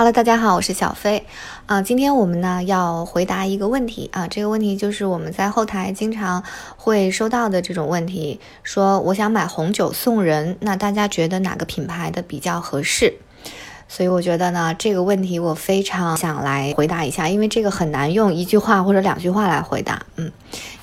Hello，大家好，我是小飞啊。今天我们呢要回答一个问题啊，这个问题就是我们在后台经常会收到的这种问题，说我想买红酒送人，那大家觉得哪个品牌的比较合适？所以我觉得呢，这个问题我非常想来回答一下，因为这个很难用一句话或者两句话来回答。嗯，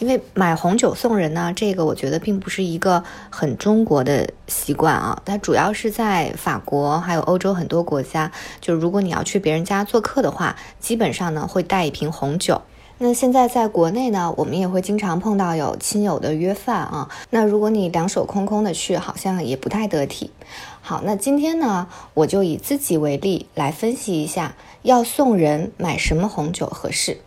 因为买红酒送人呢，这个我觉得并不是一个很中国的习惯啊，它主要是在法国还有欧洲很多国家，就如果你要去别人家做客的话，基本上呢会带一瓶红酒。那现在在国内呢，我们也会经常碰到有亲友的约饭啊。那如果你两手空空的去，好像也不太得体。好，那今天呢，我就以自己为例来分析一下，要送人买什么红酒合适。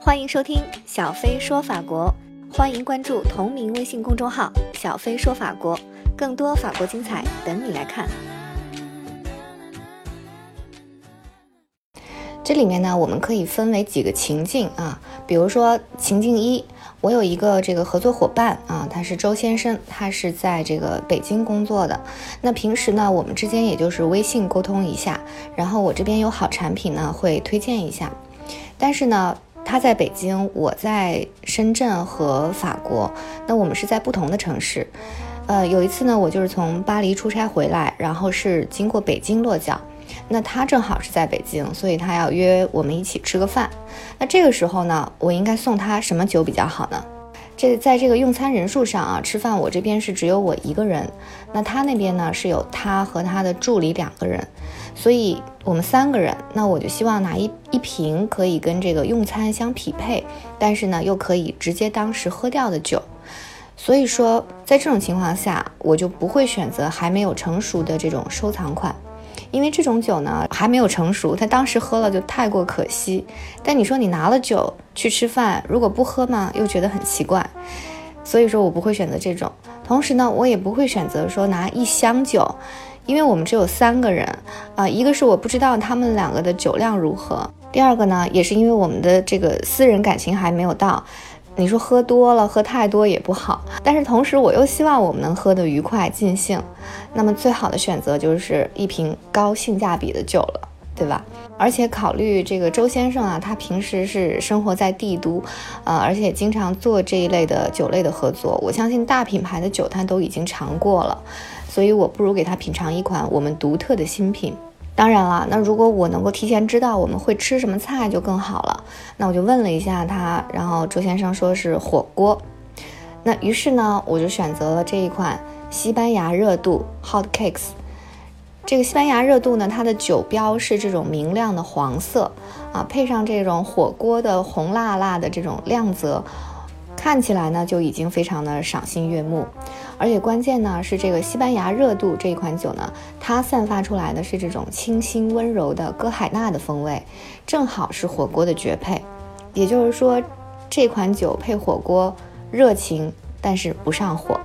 欢迎收听小飞说法国，欢迎关注同名微信公众号“小飞说法国”，更多法国精彩等你来看。这里面呢，我们可以分为几个情境啊，比如说情境一，我有一个这个合作伙伴啊，他是周先生，他是在这个北京工作的。那平时呢，我们之间也就是微信沟通一下，然后我这边有好产品呢，会推荐一下。但是呢，他在北京，我在深圳和法国，那我们是在不同的城市。呃，有一次呢，我就是从巴黎出差回来，然后是经过北京落脚。那他正好是在北京，所以他要约我们一起吃个饭。那这个时候呢，我应该送他什么酒比较好呢？这在这个用餐人数上啊，吃饭我这边是只有我一个人，那他那边呢是有他和他的助理两个人，所以我们三个人。那我就希望拿一一瓶可以跟这个用餐相匹配，但是呢又可以直接当时喝掉的酒。所以说，在这种情况下，我就不会选择还没有成熟的这种收藏款。因为这种酒呢还没有成熟，他当时喝了就太过可惜。但你说你拿了酒去吃饭，如果不喝嘛，又觉得很奇怪。所以说我不会选择这种。同时呢，我也不会选择说拿一箱酒，因为我们只有三个人啊。一个是我不知道他们两个的酒量如何，第二个呢，也是因为我们的这个私人感情还没有到。你说喝多了，喝太多也不好，但是同时我又希望我们能喝得愉快尽兴，那么最好的选择就是一瓶高性价比的酒了，对吧？而且考虑这个周先生啊，他平时是生活在帝都，呃，而且经常做这一类的酒类的合作，我相信大品牌的酒他都已经尝过了，所以我不如给他品尝一款我们独特的新品。当然了，那如果我能够提前知道我们会吃什么菜就更好了。那我就问了一下他，然后周先生说是火锅。那于是呢，我就选择了这一款西班牙热度 Hot Cakes。这个西班牙热度呢，它的酒标是这种明亮的黄色啊，配上这种火锅的红辣辣的这种亮泽。看起来呢就已经非常的赏心悦目，而且关键呢是这个西班牙热度这一款酒呢，它散发出来的是这种清新温柔的歌海纳的风味，正好是火锅的绝配。也就是说，这款酒配火锅，热情但是不上火。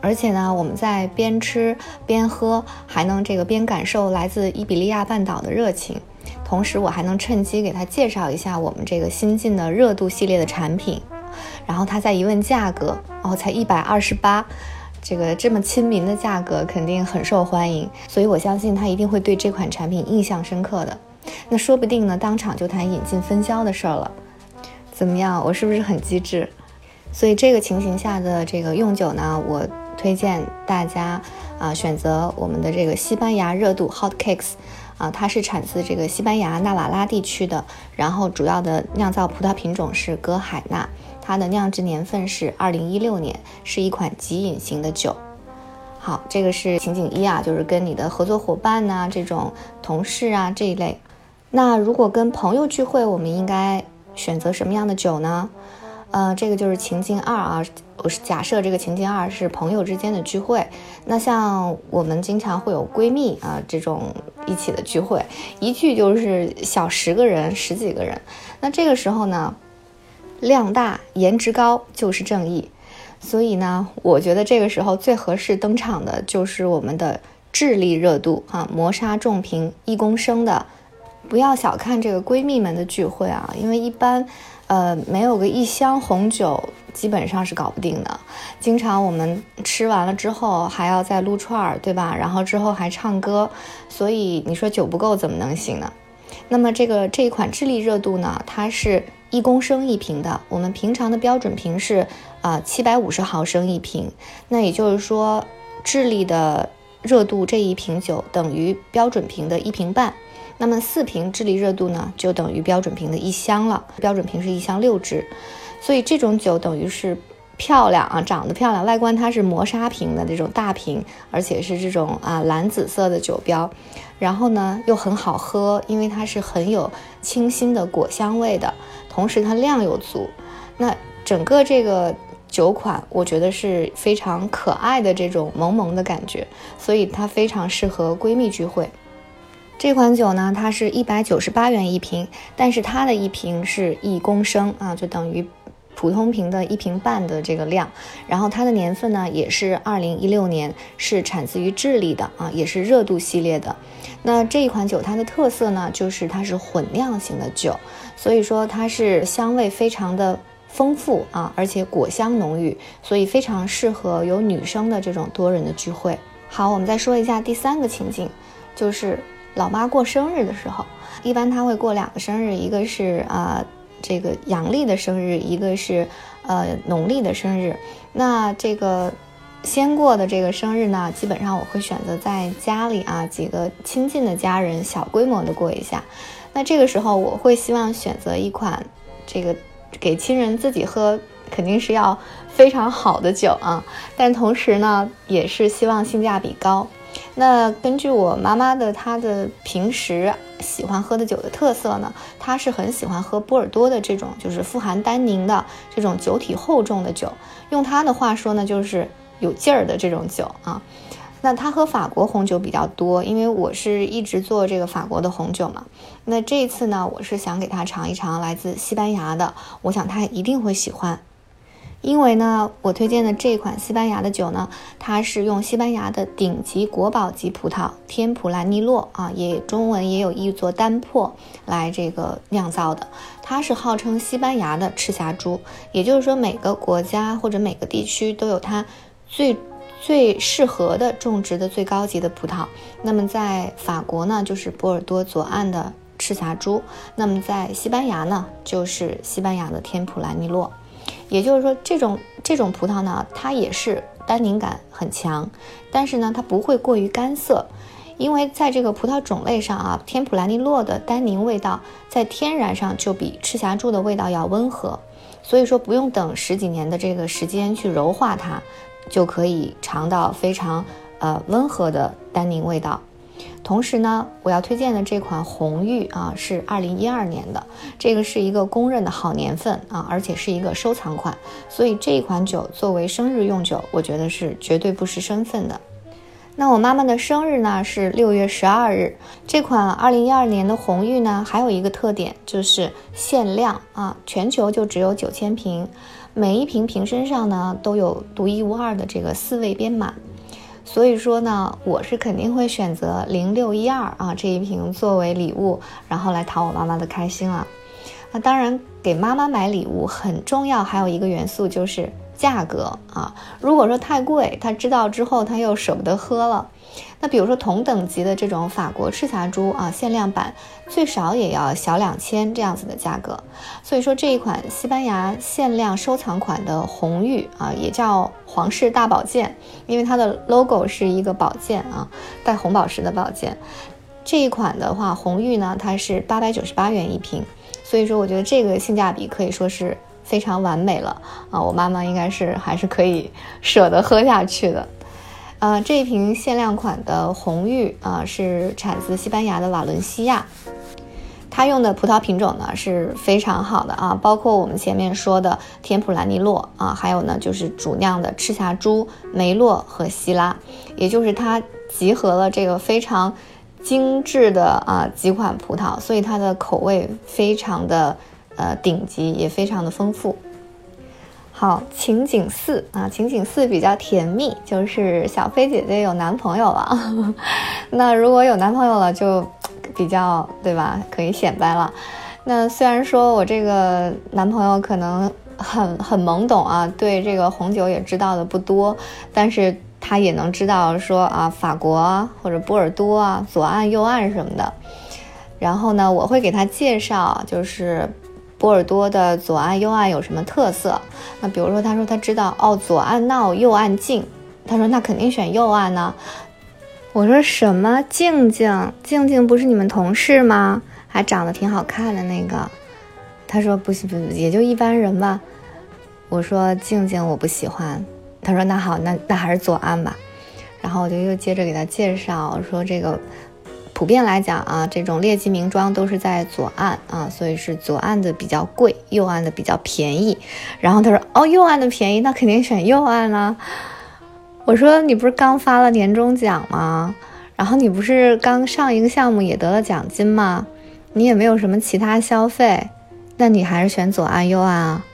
而且呢，我们在边吃边喝，还能这个边感受来自伊比利亚半岛的热情，同时我还能趁机给他介绍一下我们这个新进的热度系列的产品。然后他再一问价格，哦，才一百二十八，这个这么亲民的价格肯定很受欢迎，所以我相信他一定会对这款产品印象深刻的。那说不定呢，当场就谈引进分销的事儿了。怎么样，我是不是很机智？所以这个情形下的这个用酒呢，我推荐大家啊选择我们的这个西班牙热度 Hot Cakes。啊，它是产自这个西班牙纳瓦拉地区的，然后主要的酿造葡萄品种是歌海纳，它的酿制年份是二零一六年，是一款即饮型的酒。好，这个是情景一啊，就是跟你的合作伙伴呐，这种同事啊这一类。那如果跟朋友聚会，我们应该选择什么样的酒呢？呃，这个就是情境二啊，我是假设这个情境二是朋友之间的聚会。那像我们经常会有闺蜜啊这种一起的聚会，一聚就是小十个人、十几个人。那这个时候呢，量大颜值高就是正义。所以呢，我觉得这个时候最合适登场的就是我们的智力热度哈，磨砂重瓶一公升的。不要小看这个闺蜜们的聚会啊，因为一般。呃，没有个一箱红酒基本上是搞不定的。经常我们吃完了之后还要再撸串儿，对吧？然后之后还唱歌，所以你说酒不够怎么能行呢？那么这个这一款智利热度呢，它是一公升一瓶的，我们平常的标准瓶是啊七百五十毫升一瓶，那也就是说智利的热度这一瓶酒等于标准瓶的一瓶半。那么四瓶智利热度呢，就等于标准瓶的一箱了。标准瓶是一箱六支，所以这种酒等于是漂亮啊，长得漂亮，外观它是磨砂瓶的这种大瓶，而且是这种啊蓝紫色的酒标，然后呢又很好喝，因为它是很有清新的果香味的，同时它量又足。那整个这个酒款，我觉得是非常可爱的这种萌萌的感觉，所以它非常适合闺蜜聚会。这款酒呢，它是一百九十八元一瓶，但是它的一瓶是一公升啊，就等于普通瓶的一瓶半的这个量。然后它的年份呢，也是二零一六年，是产自于智利的啊，也是热度系列的。那这一款酒它的特色呢，就是它是混酿型的酒，所以说它是香味非常的丰富啊，而且果香浓郁，所以非常适合有女生的这种多人的聚会。好，我们再说一下第三个情境，就是。老妈过生日的时候，一般她会过两个生日，一个是啊这个阳历的生日，一个是呃农历的生日。那这个先过的这个生日呢，基本上我会选择在家里啊几个亲近的家人小规模的过一下。那这个时候我会希望选择一款这个给亲人自己喝，肯定是要非常好的酒啊，但同时呢也是希望性价比高。那根据我妈妈的她的平时喜欢喝的酒的特色呢，他是很喜欢喝波尔多的这种就是富含单宁的这种酒体厚重的酒，用他的话说呢，就是有劲儿的这种酒啊。那他喝法国红酒比较多，因为我是一直做这个法国的红酒嘛。那这一次呢，我是想给他尝一尝来自西班牙的，我想他一定会喜欢。因为呢，我推荐的这款西班牙的酒呢，它是用西班牙的顶级国宝级葡萄天普兰尼洛啊，也中文也有译作丹珀来这个酿造的。它是号称西班牙的赤霞珠，也就是说每个国家或者每个地区都有它最最适合的种植的最高级的葡萄。那么在法国呢，就是波尔多左岸的赤霞珠；那么在西班牙呢，就是西班牙的天普兰尼洛。也就是说，这种这种葡萄呢，它也是单宁感很强，但是呢，它不会过于干涩，因为在这个葡萄种类上啊，天普兰尼洛的单宁味道在天然上就比赤霞珠的味道要温和，所以说不用等十几年的这个时间去柔化它，就可以尝到非常呃温和的单宁味道。同时呢，我要推荐的这款红玉啊，是二零一二年的，这个是一个公认的好年份啊，而且是一个收藏款，所以这一款酒作为生日用酒，我觉得是绝对不失身份的。那我妈妈的生日呢是六月十二日，这款二零一二年的红玉呢，还有一个特点就是限量啊，全球就只有九千瓶，每一瓶瓶身上呢都有独一无二的这个四位编码。所以说呢，我是肯定会选择零六一二啊这一瓶作为礼物，然后来讨我妈妈的开心了。那当然，给妈妈买礼物很重要，还有一个元素就是价格啊。如果说太贵，他知道之后他又舍不得喝了。那比如说同等级的这种法国赤霞珠啊，限量版最少也要小两千这样子的价格。所以说这一款西班牙限量收藏款的红玉啊，也叫皇室大宝剑，因为它的 logo 是一个宝剑啊，带红宝石的宝剑。这一款的话，红玉呢，它是八百九十八元一瓶。所以说，我觉得这个性价比可以说是非常完美了啊！我妈妈应该是还是可以 舍得喝下去的。呃，这一瓶限量款的红玉啊，是产自西班牙的瓦伦西亚，它用的葡萄品种呢是非常好的啊，包括我们前面说的天普兰尼洛啊，还有呢就是主酿的赤霞珠、梅洛和希拉，也就是它集合了这个非常精致的啊几款葡萄，所以它的口味非常的呃顶级，也非常的丰富。好，情景四啊，情景四比较甜蜜，就是小飞姐姐有男朋友了。那如果有男朋友了，就比较对吧，可以显摆了。那虽然说我这个男朋友可能很很懵懂啊，对这个红酒也知道的不多，但是他也能知道说啊，法国或者波尔多啊，左岸右岸什么的。然后呢，我会给他介绍，就是波尔多的左岸右岸有什么特色。那比如说，他说他知道哦，左岸闹，右岸静。他说那肯定选右岸呢。我说什么静静静静不是你们同事吗？还长得挺好看的那个。他说不行不行，也就一般人吧。我说静静我不喜欢。他说那好，那那还是左岸吧。然后我就又接着给他介绍说这个。普遍来讲啊，这种劣迹名庄都是在左岸啊，所以是左岸的比较贵，右岸的比较便宜。然后他说：“哦，右岸的便宜，那肯定选右岸啦。”我说：“你不是刚发了年终奖吗？然后你不是刚上一个项目也得了奖金吗？你也没有什么其他消费，那你还是选左岸右岸啊？”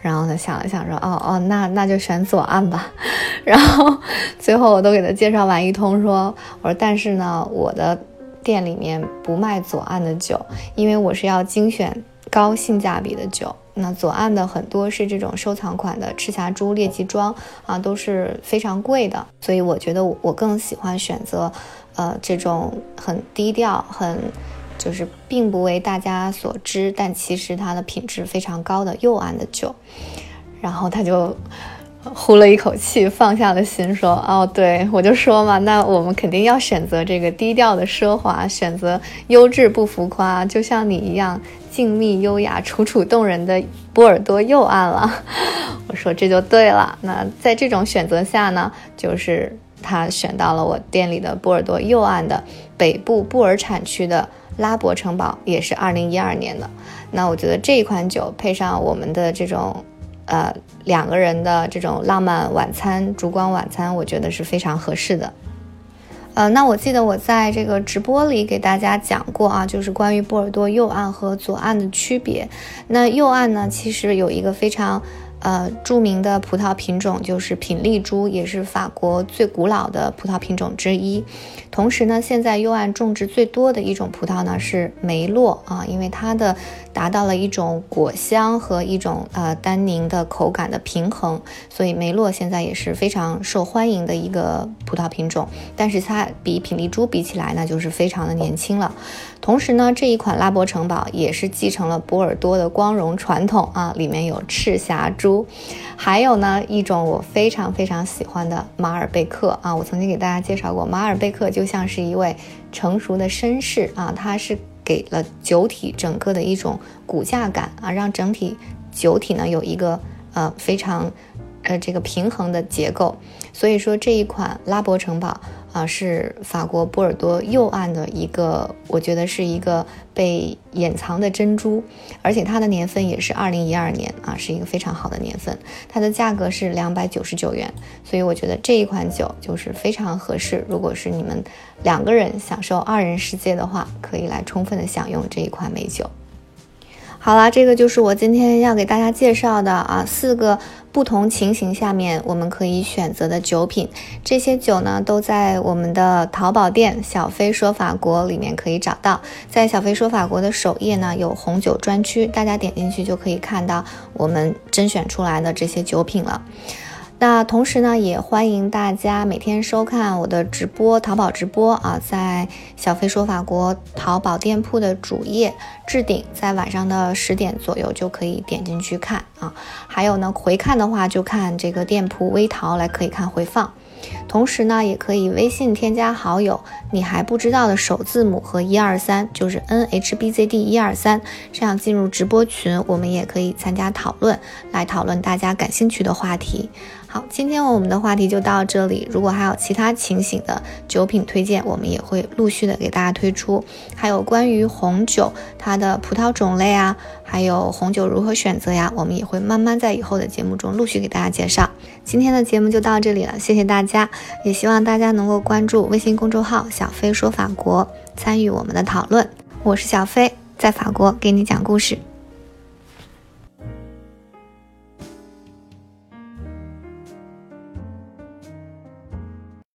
然后他想了想说：“哦哦，那那就选左岸吧。”然后最后我都给他介绍完一通，说：“我说但是呢，我的。”店里面不卖左岸的酒，因为我是要精选高性价比的酒。那左岸的很多是这种收藏款的赤霞珠、列级庄啊，都是非常贵的。所以我觉得我更喜欢选择，呃，这种很低调、很就是并不为大家所知，但其实它的品质非常高的右岸的酒。然后他就。呼了一口气，放下了心，说：“哦，对我就说嘛，那我们肯定要选择这个低调的奢华，选择优质不浮夸，就像你一样静谧优雅、楚楚动人的波尔多右岸了。”我说：“这就对了。”那在这种选择下呢，就是他选到了我店里的波尔多右岸的北部布尔产区的拉伯城堡，也是二零一二年的。那我觉得这一款酒配上我们的这种。呃，两个人的这种浪漫晚餐、烛光晚餐，我觉得是非常合适的。呃，那我记得我在这个直播里给大家讲过啊，就是关于波尔多右岸和左岸的区别。那右岸呢，其实有一个非常。呃，著名的葡萄品种就是品丽珠，也是法国最古老的葡萄品种之一。同时呢，现在右岸种植最多的一种葡萄呢是梅洛啊，因为它的达到了一种果香和一种呃单宁的口感的平衡，所以梅洛现在也是非常受欢迎的一个葡萄品种。但是它比品丽珠比起来呢，就是非常的年轻了。同时呢，这一款拉伯城堡也是继承了波尔多的光荣传统啊，里面有赤霞珠，还有呢一种我非常非常喜欢的马尔贝克啊，我曾经给大家介绍过，马尔贝克就像是一位成熟的绅士啊，他是给了酒体整个的一种骨架感啊，让整体酒体呢有一个呃非常呃这个平衡的结构，所以说这一款拉伯城堡。啊，是法国波尔多右岸的一个，我觉得是一个被掩藏的珍珠，而且它的年份也是二零一二年啊，是一个非常好的年份。它的价格是两百九十九元，所以我觉得这一款酒就是非常合适。如果是你们两个人享受二人世界的话，可以来充分的享用这一款美酒。好啦，这个就是我今天要给大家介绍的啊，四个不同情形下面我们可以选择的酒品。这些酒呢，都在我们的淘宝店“小飞说法国”里面可以找到。在“小飞说法国”的首页呢，有红酒专区，大家点进去就可以看到我们甄选出来的这些酒品了。那同时呢，也欢迎大家每天收看我的直播，淘宝直播啊，在小飞说法国淘宝店铺的主页置顶，在晚上的十点左右就可以点进去看啊。还有呢，回看的话就看这个店铺微淘来可以看回放。同时呢，也可以微信添加好友，你还不知道的首字母和一二三，就是 N H B Z D 一二三，这样进入直播群，我们也可以参加讨论，来讨论大家感兴趣的话题。好，今天我们的话题就到这里。如果还有其他情形的酒品推荐，我们也会陆续的给大家推出。还有关于红酒它的葡萄种类啊，还有红酒如何选择呀，我们也会慢慢在以后的节目中陆续给大家介绍。今天的节目就到这里了，谢谢大家，也希望大家能够关注微信公众号“小飞说法国”，参与我们的讨论。我是小飞，在法国给你讲故事。